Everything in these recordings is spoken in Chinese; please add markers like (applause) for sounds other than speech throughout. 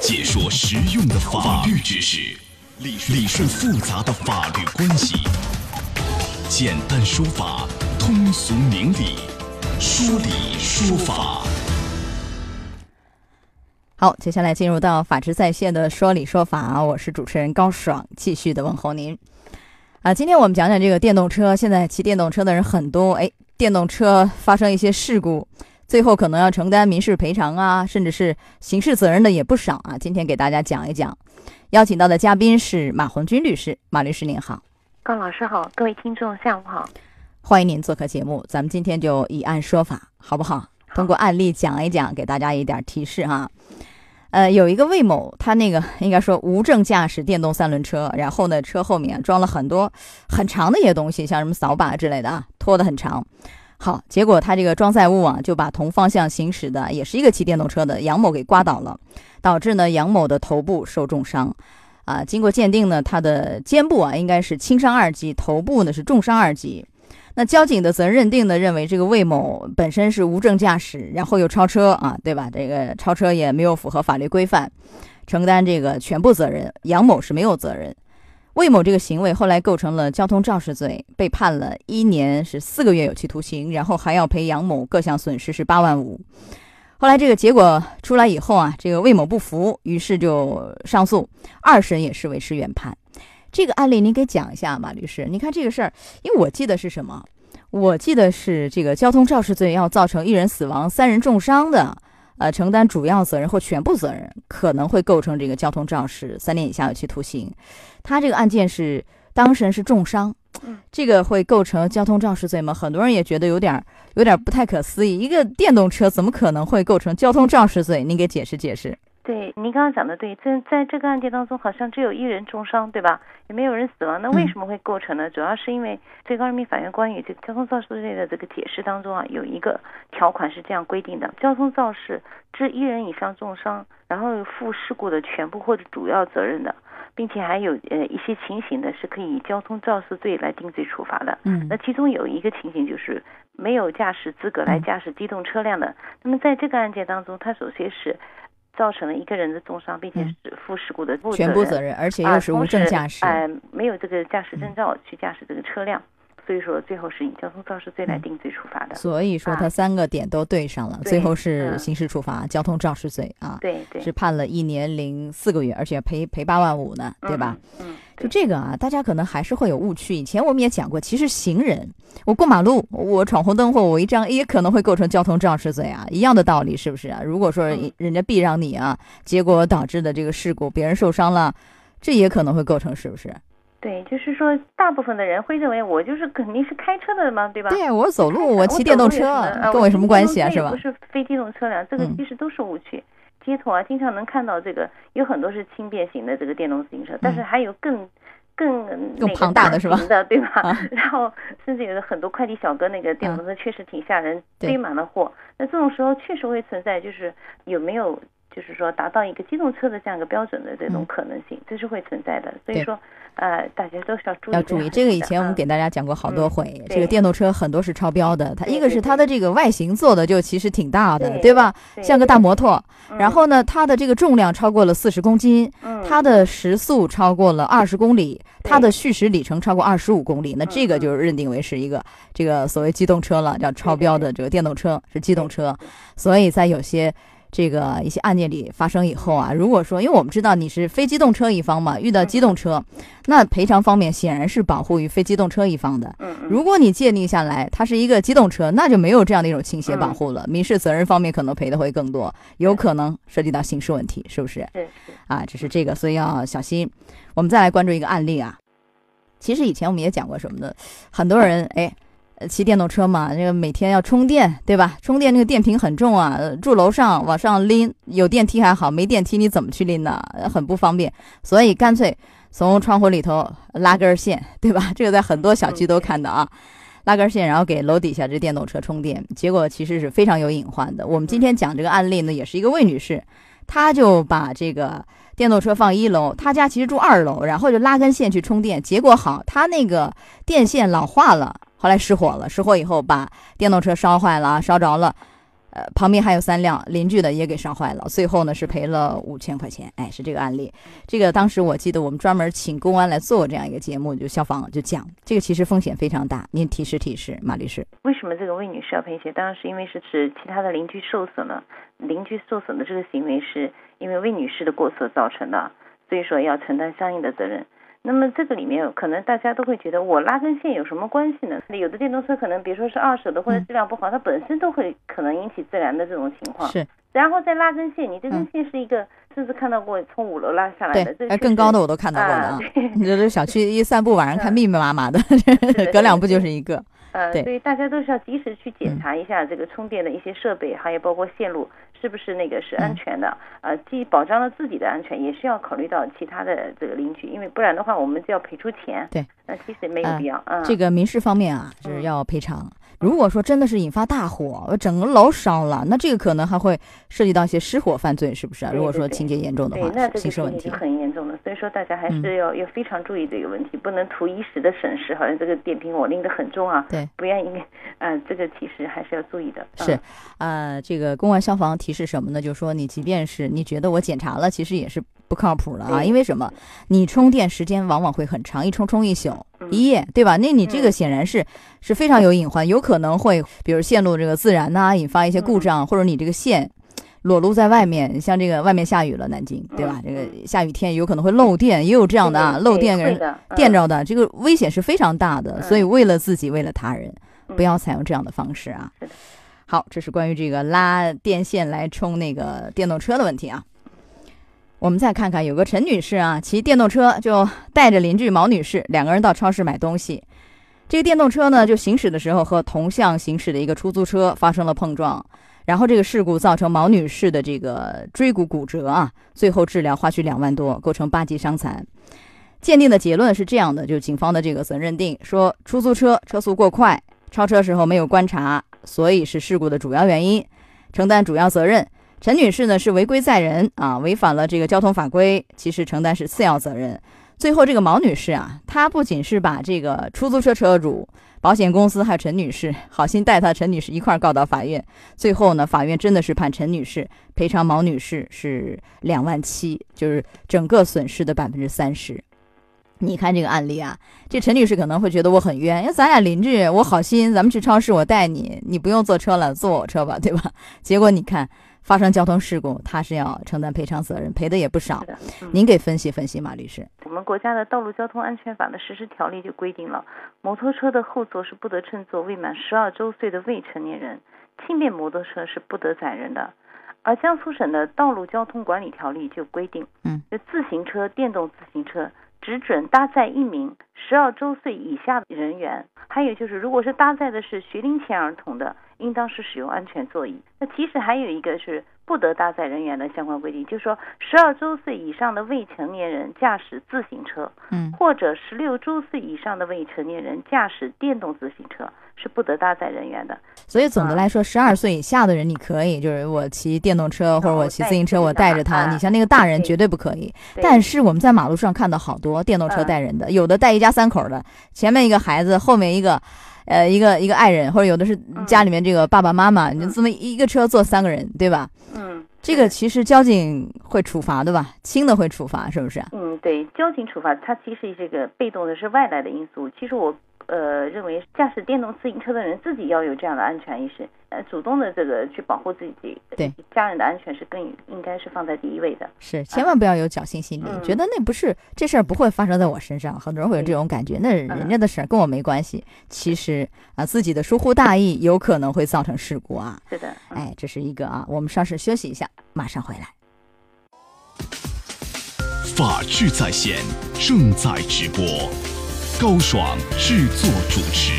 解说实用的法律知识，理理顺复杂的法律关系，简单说法，通俗明理，说理说法。好，接下来进入到法治在线的说理说法，我是主持人高爽，继续的问候您。啊，今天我们讲讲这个电动车。现在骑电动车的人很多，哎，电动车发生一些事故，最后可能要承担民事赔偿啊，甚至是刑事责任的也不少啊。今天给大家讲一讲，邀请到的嘉宾是马红军律师，马律师您好，高老师好，各位听众下午好，欢迎您做客节目。咱们今天就以案说法，好不好？通过案例讲一讲，给大家一点提示哈。呃，有一个魏某，他那个应该说无证驾驶电动三轮车，然后呢，车后面装了很多很长的一些东西，像什么扫把之类的啊，拖得很长。好，结果他这个装载物啊，就把同方向行驶的也是一个骑电动车的杨某给刮倒了，导致呢杨某的头部受重伤。啊，经过鉴定呢，他的肩部啊应该是轻伤二级，头部呢是重伤二级。那交警的责任认定呢？认为这个魏某本身是无证驾驶，然后又超车啊，对吧？这个超车也没有符合法律规范，承担这个全部责任。杨某是没有责任。魏某这个行为后来构成了交通肇事罪，被判了一年是四个月有期徒刑，然后还要赔杨某各项损失是八万五。后来这个结果出来以后啊，这个魏某不服，于是就上诉，二审也是维持原判。这个案例您给讲一下，马律师。你看这个事儿，因为我记得是什么？我记得是这个交通肇事罪要造成一人死亡、三人重伤的，呃，承担主要责任或全部责任，可能会构成这个交通肇事，三年以下有期徒刑。他这个案件是当事人是重伤，这个会构成交通肇事罪吗？很多人也觉得有点有点不太可思议，一个电动车怎么可能会构成交通肇事罪？您给解释解释。对，您刚刚讲的对，在在这个案件当中，好像只有一人重伤，对吧？也没有人死亡，那为什么会构成呢？主要是因为最高人民法院关于这个交通肇事罪的这个解释当中啊，有一个条款是这样规定的：交通肇事致一人以上重伤，然后负事故的全部或者主要责任的，并且还有呃一些情形的是可以以交通肇事罪来定罪处罚的。嗯，那其中有一个情形就是没有驾驶资格来驾驶机动车辆的。那么在这个案件当中，他首先是。造成了一个人的重伤，并且是负事故的全部责任，而且又是无证驾驶，哎，没有这个驾驶证照去驾驶这个车辆。所以说，最后是以交通肇事罪来定罪处罚的。所以说，他三个点都对上了，最后是刑事处罚交通肇事罪啊。对对，是判了一年零四个月，而且赔赔八万五呢，对吧？嗯，就这个啊，大家可能还是会有误区。以前我们也讲过，其实行人，我过马路，我闯红灯或我违章，也可能会构成交通肇事罪啊，一样的道理，是不是啊？如果说人家避让你啊，结果导致的这个事故，别人受伤了，这也可能会构成，是不是？对，就是说，大部分的人会认为我就是肯定是开车的嘛，对吧？对我走路，我骑电动车，跟我有什么关系啊？是吧？不是非机动车辆，这个其实都是误区。街头啊，经常能看到这个，有很多是轻便型的这个电动自行车，但是还有更更更庞大的是吧？的对吧？(laughs) 然后甚至有的很多快递小哥那个电动车确实挺吓人，堆满了货。那这种时候确实会存在，就是有没有就是说达到一个机动车的这样一个标准的这种可能性，这是会存在的。所以说。呃，大家都是要注意。要注意这个，以前我们给大家讲过好多回。这个电动车很多是超标的，它一个是它的这个外形做的就其实挺大的，对吧？像个大摩托。然后呢，它的这个重量超过了四十公斤，它的时速超过了二十公里，它的续时里程超过二十五公里，那这个就认定为是一个这个所谓机动车了，叫超标的这个电动车是机动车。所以在有些。这个一些案件里发生以后啊，如果说，因为我们知道你是非机动车一方嘛，遇到机动车，那赔偿方面显然是保护于非机动车一方的。嗯如果你界定下来，它是一个机动车，那就没有这样的一种倾斜保护了，民事责任方面可能赔的会更多，有可能涉及到刑事问题，是不是？啊，只是这个，所以要小心。我们再来关注一个案例啊，其实以前我们也讲过什么的，很多人哎。骑电动车嘛，这个每天要充电，对吧？充电那个电瓶很重啊，住楼上往上拎，有电梯还好，没电梯你怎么去拎呢？很不方便，所以干脆从窗户里头拉根线，对吧？(laughs) 这个在很多小区都看到啊，拉根线，然后给楼底下这电动车充电，结果其实是非常有隐患的。我们今天讲这个案例呢，也是一个魏女士，她就把这个电动车放一楼，她家其实住二楼，然后就拉根线去充电，结果好，她那个电线老化了。后来失火了，失火以后把电动车烧坏了，烧着了，呃，旁边还有三辆邻居的也给烧坏了，最后呢是赔了五千块钱。哎，是这个案例。这个当时我记得我们专门请公安来做这样一个节目，就消防就讲这个其实风险非常大。您提示提示，马律师。为什么这个魏女士要赔钱？当然是因为是指其他的邻居受损了，邻居受损的这个行为是因为魏女士的过错造成的，所以说要承担相应的责任。那么这个里面可能大家都会觉得我拉根线有什么关系呢？有的电动车可能，比如说是二手的或者质量不好，它本身都会可能引起自燃的这种情况。是，然后再拉根线，你这根线是一个，甚至看到过从五楼拉下来的，这更高的我都看到过的啊。你这小区一散步，晚上看密密麻麻的，隔两步就是一个。呃，所以大家都是要及时去检查一下这个充电的一些设备，还有包括线路是不是那个是安全的。呃，既保障了自己的安全，也是要考虑到其他的这个邻居，因为不然的话，我们就要赔出钱。对，那其实没有必要。嗯，这个民事方面啊，是要赔偿。如果说真的是引发大火，整个楼烧了，那这个可能还会涉及到一些失火犯罪，是不是？如果说情节严重的话，刑事问题很严重的。所以说大家还是要要非常注意这个问题，不能图一时的省事，好像这个电瓶我拎得很重啊。对，不愿意，嗯，这个其实还是要注意的。是，呃，这个公安消防提示什么呢？就是说你即便是你觉得我检查了，其实也是不靠谱的啊，因为什么？你充电时间往往会很长，一充充一宿。一夜，对吧？那你这个显然是是非常有隐患，有可能会，比如线路这个自燃呐，引发一些故障，或者你这个线裸露在外面，像这个外面下雨了，南京，对吧？这个下雨天有可能会漏电，也有这样的啊，漏电给人电着的，这个危险是非常大的。所以为了自己，为了他人，不要采用这样的方式啊。好，这是关于这个拉电线来充那个电动车的问题啊。我们再看看，有个陈女士啊，骑电动车就带着邻居毛女士两个人到超市买东西。这个电动车呢，就行驶的时候和同向行驶的一个出租车发生了碰撞，然后这个事故造成毛女士的这个椎骨骨折啊，最后治疗花去两万多，构成八级伤残。鉴定的结论是这样的，就警方的这个责任认定说，出租车车速过快，超车时候没有观察，所以是事故的主要原因，承担主要责任。陈女士呢是违规载人啊，违反了这个交通法规，其实承担是次要责任。最后这个毛女士啊，她不仅是把这个出租车车主、保险公司还有陈女士好心带她陈女士一块儿告到法院，最后呢，法院真的是判陈女士赔偿毛女士是两万七，就是整个损失的百分之三十。你看这个案例啊，这陈女士可能会觉得我很冤，因为咱俩邻居，我好心，咱们去超市，我带你，你不用坐车了，坐我车吧，对吧？结果你看。发生交通事故，他是要承担赔偿责任，赔的也不少。您给分析分析，马律师。我们国家的道路交通安全法的实施条例就规定了，摩托车的后座是不得乘坐未满十二周岁的未成年人，轻便摩托车是不得载人的。而江苏省的道路交通管理条例就规定，嗯，自行车、电动自行车只准搭载一名十二周岁以下的人员。还有就是，如果是搭载的是学龄前儿童的。应当是使用安全座椅。那其实还有一个是不得搭载人员的相关规定，就是说十二周岁以上的未成年人驾驶自行车，嗯，或者十六周岁以上的未成年人驾驶电动自行车是不得搭载人员的。所以总的来说，十二岁以下的人你可以，就是我骑电动车或者我骑自行车，我带着他。你像那个大人绝对不可以。但是我们在马路上看到好多电动车带人的，有的带一家三口的，前面一个孩子，后面一个。呃，一个一个爱人，或者有的是家里面这个爸爸妈妈，你这么一个车坐三个人，对吧？嗯，这个其实交警会处罚的吧？轻的会处罚，是不是？嗯，对，交警处罚它其实这个被动的是外来的因素。其实我。呃，认为驾驶电动自行车的人自己要有这样的安全意识，呃，主动的这个去保护自己，对家人的安全是更应该是放在第一位的。是，千万不要有侥幸心理，觉得那不是这事儿不会发生在我身上。很多人会有这种感觉，那人家的事儿跟我没关系。其实啊，自己的疏忽大意有可能会造成事故啊。是的，哎，这是一个啊，我们稍事休息一下，马上回来。法治在线正在直播。高爽制作主持。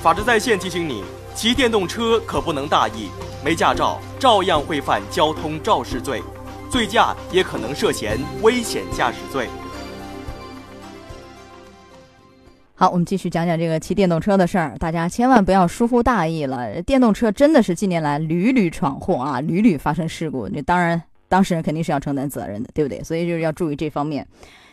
法治在线提醒你：骑电动车可不能大意，没驾照照样会犯交通肇事罪，醉驾也可能涉嫌危险驾驶罪。好，我们继续讲讲这个骑电动车的事儿，大家千万不要疏忽大意了。电动车真的是近年来屡屡闯祸啊，屡屡发生事故。你当然。当事人肯定是要承担责任的，对不对？所以就是要注意这方面。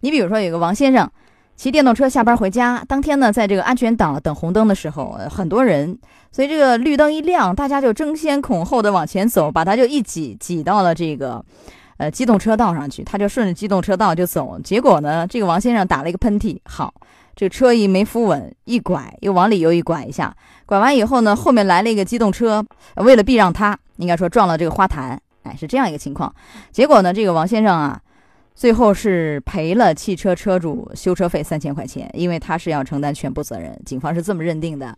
你比如说，有个王先生，骑电动车下班回家，当天呢，在这个安全岛等红灯的时候，很多人，所以这个绿灯一亮，大家就争先恐后的往前走，把他就一挤挤到了这个，呃，机动车道上去，他就顺着机动车道就走，结果呢，这个王先生打了一个喷嚏，好，这个车一没扶稳，一拐又往里又一拐一下，拐完以后呢，后面来了一个机动车，为了避让他，应该说撞了这个花坛，哎，是这样一个情况，结果呢，这个王先生啊。最后是赔了汽车车主修车费三千块钱，因为他是要承担全部责任，警方是这么认定的。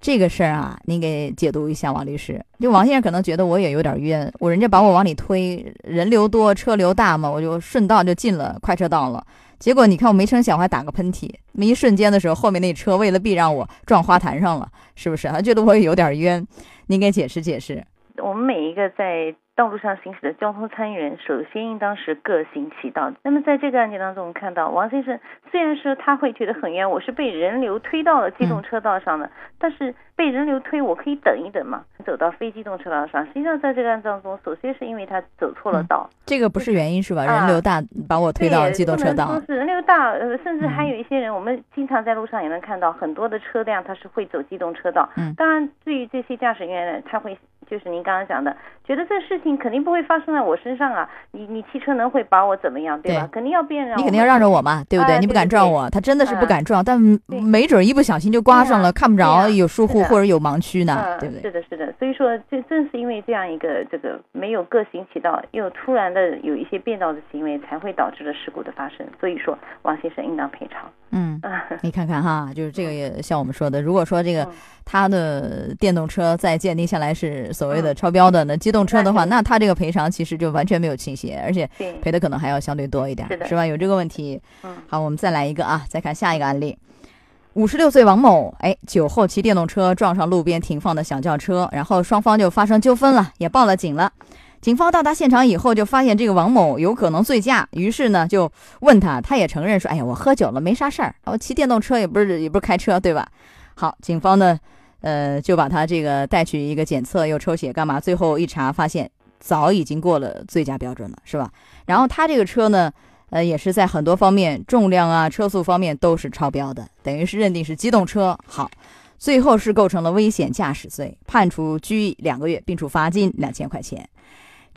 这个事儿啊，您给解读一下，王律师。就王先生可能觉得我也有点冤，我人家把我往里推，人流多，车流大嘛，我就顺道就进了快车道了。结果你看我没成想，我还打个喷嚏，那一瞬间的时候，后面那车为了避让我撞花坛上了，是不是？他觉得我也有点冤，您给解释解释。我们每一个在。道路上行驶的交通参与人，首先应当是各行其道。那么在这个案件当中，我们看到王先生虽然说他会觉得很冤，我是被人流推到了机动车道上的，但是被人流推，我可以等一等嘛，走到非机动车道上。实际上在这个案当中，首先是因为他走错了道，这个不是原因是吧？人流大把我推到机动车道。说是人流大，呃，甚至还有一些人，我们经常在路上也能看到很多的车辆，他是会走机动车道。嗯，当然，对于这些驾驶员呢，他会。就是您刚刚讲的，觉得这事情肯定不会发生在我身上啊！你你汽车能会把我怎么样，对吧？肯定要变让。你肯定要让着我嘛，对不对？你不敢撞我，他真的是不敢撞，但没准一不小心就刮上了，看不着，有疏忽或者有盲区呢，对不对？是的，是的。所以说，这正是因为这样一个这个没有各行其道，又突然的有一些变道的行为，才会导致了事故的发生。所以说，王先生应当赔偿。嗯，(laughs) 你看看哈，就是这个也像我们说的，如果说这个他的电动车在鉴定下来是所谓的超标的，那机动车的话，那他这个赔偿其实就完全没有倾斜，而且赔的可能还要相对多一点，是吧？有这个问题。好，我们再来一个啊，再看下一个案例。五十六岁王某，哎，酒后骑电动车撞上路边停放的小轿车，然后双方就发生纠纷了，也报了警了。警方到达现场以后，就发现这个王某有可能醉驾，于是呢就问他，他也承认说：“哎呀，我喝酒了，没啥事儿，我骑电动车也不是也不是开车，对吧？” (laughs) 好，警方呢，呃，就把他这个带去一个检测，又抽血干嘛？最后一查发现，早已经过了醉驾标准了，是吧？然后他这个车呢，呃，也是在很多方面重量啊、车速方面都是超标的，等于是认定是机动车。好，最后是构成了危险驾驶罪，判处拘役两个月，并处罚金两千块钱。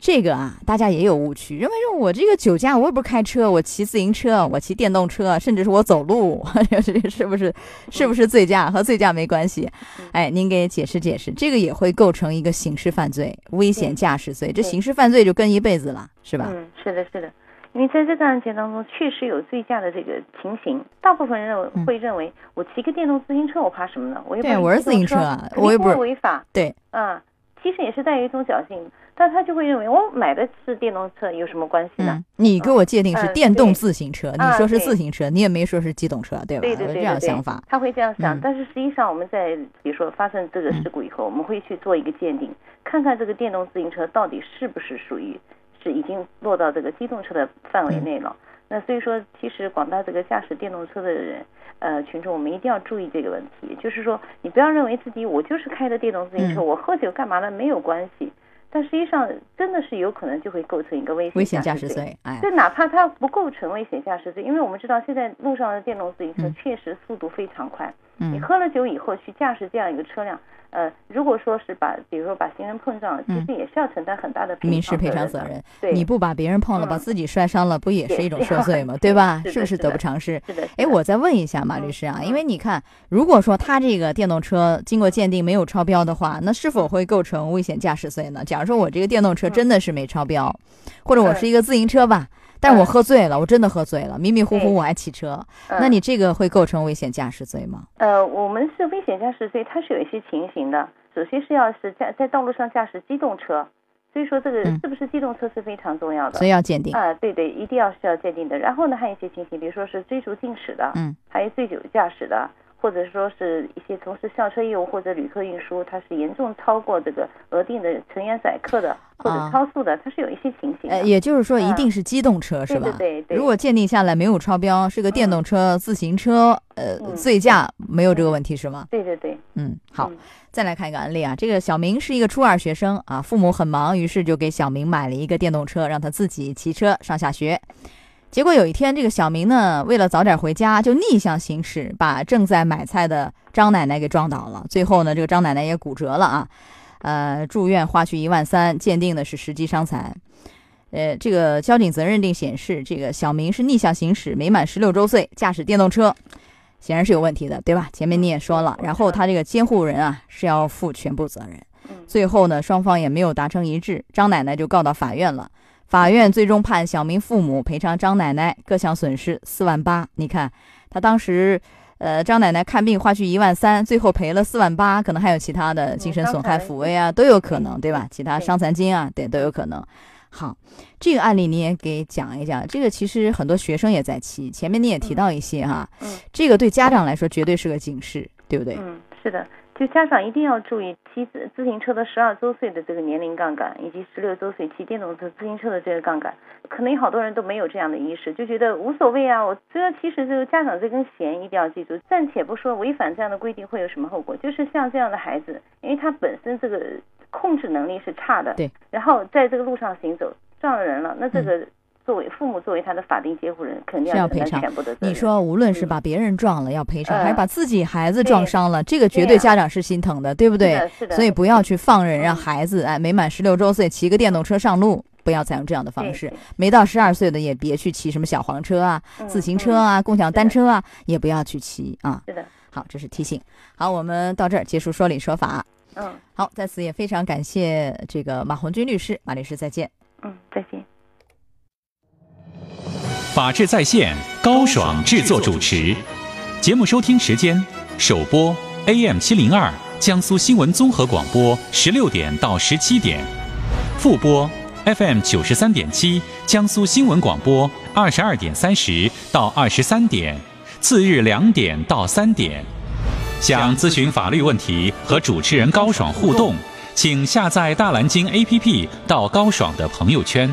这个啊，大家也有误区，认为说我这个酒驾，我也不是开车，我骑自行车，我骑电动车，甚至是我走路，(laughs) 这是不是是不是醉驾？和醉驾没关系。哎，您给解释解释，这个也会构成一个刑事犯罪，危险驾驶罪。这刑事犯罪就跟一辈子了，是吧？嗯，是的，是的。因为在这个案件当中，确实有醉驾的这个情形。大部分人认为会认为，我骑个电动自行车，我怕什么呢？我又不对，我是自行车，我又不是违法。对，啊。其实也是带有一种侥幸，但他就会认为我买的是电动车，有什么关系呢？你给我界定是电动自行车，你说是自行车，你也没说是机动车，对吧？对对对，这样想法。他会这样想，但是实际上我们在比如说发生这个事故以后，我们会去做一个鉴定，看看这个电动自行车到底是不是属于是已经落到这个机动车的范围内了。那所以说，其实广大这个驾驶电动车的人。呃，群众，我们一定要注意这个问题，就是说，你不要认为自己我就是开的电动自行车，我喝酒干嘛的？没有关系。但实际上，真的是有可能就会构成一个危险驾驶罪。哎，就哪怕它不构成危险驾驶罪，因为我们知道现在路上的电动自行车确实速度非常快。嗯。你喝了酒以后去驾驶这样一个车辆。呃，如果说是把，比如说把行人碰撞了，其实也是要承担很大的民事赔偿责任。对，你不把别人碰了，把自己摔伤了，不也是一种受罪吗？对吧？是不是得不偿失？是的。哎，我再问一下马律师啊，因为你看，如果说他这个电动车经过鉴定没有超标的话，那是否会构成危险驾驶罪呢？假如说我这个电动车真的是没超标，或者我是一个自行车吧？但我喝醉了，我真的喝醉了，迷迷糊糊我还骑车，那你这个会构成危险驾驶罪吗？呃，我们是危险驾驶罪，它是有一些情形的。首先是要是驾在道路上驾驶机动车，所以说这个是不是机动车是非常重要的，所以要鉴定啊，对对，一定要是要鉴定的。然后呢，还有一些情形，比如说是追逐竞驶的，嗯，还有醉酒驾驶的。或者说是一些从事校车业务或者旅客运输，它是严重超过这个额定的成员载客的，或者超速的，它是有一些情形。呃，也就是说，一定是机动车是吧？对对。如果鉴定下来没有超标，是个电动车、自行车，呃，醉驾没有这个问题是吗？对对对。嗯，好，再来看一个案例啊。这个小明是一个初二学生啊，父母很忙，于是就给小明买了一个电动车，让他自己骑车上下学。结果有一天，这个小明呢，为了早点回家，就逆向行驶，把正在买菜的张奶奶给撞倒了。最后呢，这个张奶奶也骨折了啊，呃，住院花去一万三，鉴定的是十级伤残。呃，这个交警责任认定显示，这个小明是逆向行驶，没满十六周岁，驾驶电动车，显然是有问题的，对吧？前面你也说了，然后他这个监护人啊是要负全部责任。最后呢，双方也没有达成一致，张奶奶就告到法院了。法院最终判小明父母赔偿张奶奶各项损失四万八。你看，他当时，呃，张奶奶看病花去一万三，最后赔了四万八，可能还有其他的精神损害、抚慰啊，都有可能，对吧？其他伤残金啊，对，都有可能。好，这个案例你也给讲一讲。这个其实很多学生也在骑，前面你也提到一些哈。嗯。这个对家长来说绝对是个警示，对不对？嗯，是的。就家长一定要注意骑自自行车的十二周岁的这个年龄杠杆，以及十六周岁骑电动车自行车的这个杠杆，可能有好多人都没有这样的意识，就觉得无所谓啊。我主要其实就是家长这根弦一定要记住，暂且不说违反这样的规定会有什么后果，就是像这样的孩子，因为他本身这个控制能力是差的，对，然后在这个路上行走撞了人了，那这个。作为父母，作为他的法定监护人，肯定要赔偿全部的你说，无论是把别人撞了要赔偿，还是把自己孩子撞伤了，这个绝对家长是心疼的，对不对？是的。所以不要去放任，让孩子哎没满十六周岁骑个电动车上路，不要采用这样的方式。没到十二岁的也别去骑什么小黄车啊、自行车啊、共享单车啊，也不要去骑啊。是的。好，这是提醒。好，我们到这儿结束说理说法。嗯。好，在此也非常感谢这个马红军律师，马律师再见。嗯，再见。法治在线，高爽制作主持。节目收听时间：首播 AM 七零二江苏新闻综合广播十六点到十七点，复播 FM 九十三点七江苏新闻广播二十二点三十到二十三点，次日两点到三点。想咨询法律问题和主持人高爽互动，请下载大蓝鲸 APP 到高爽的朋友圈，